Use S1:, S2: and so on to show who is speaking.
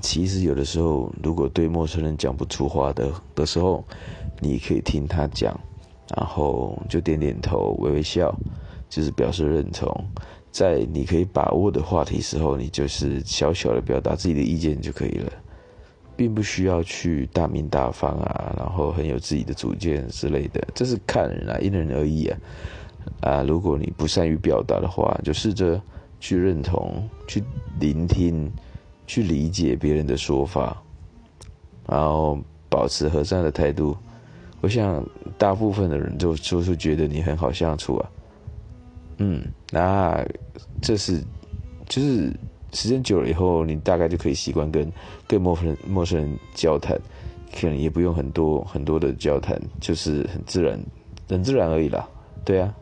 S1: 其实有的时候，如果对陌生人讲不出话的的时候，你可以听他讲，然后就点点头、微微笑，就是表示认同。在你可以把握的话题时候，你就是小小的表达自己的意见就可以了，并不需要去大名大方啊，然后很有自己的主见之类的。这是看人啊，因人而异啊。啊，如果你不善于表达的话，就试着去认同、去聆听、去理解别人的说法，然后保持和善的态度。我想，大部分的人就就是觉得你很好相处啊。嗯，那这是就是时间久了以后，你大概就可以习惯跟跟陌生人陌生人交谈，可能也不用很多很多的交谈，就是很自然，很自然而已啦。对啊。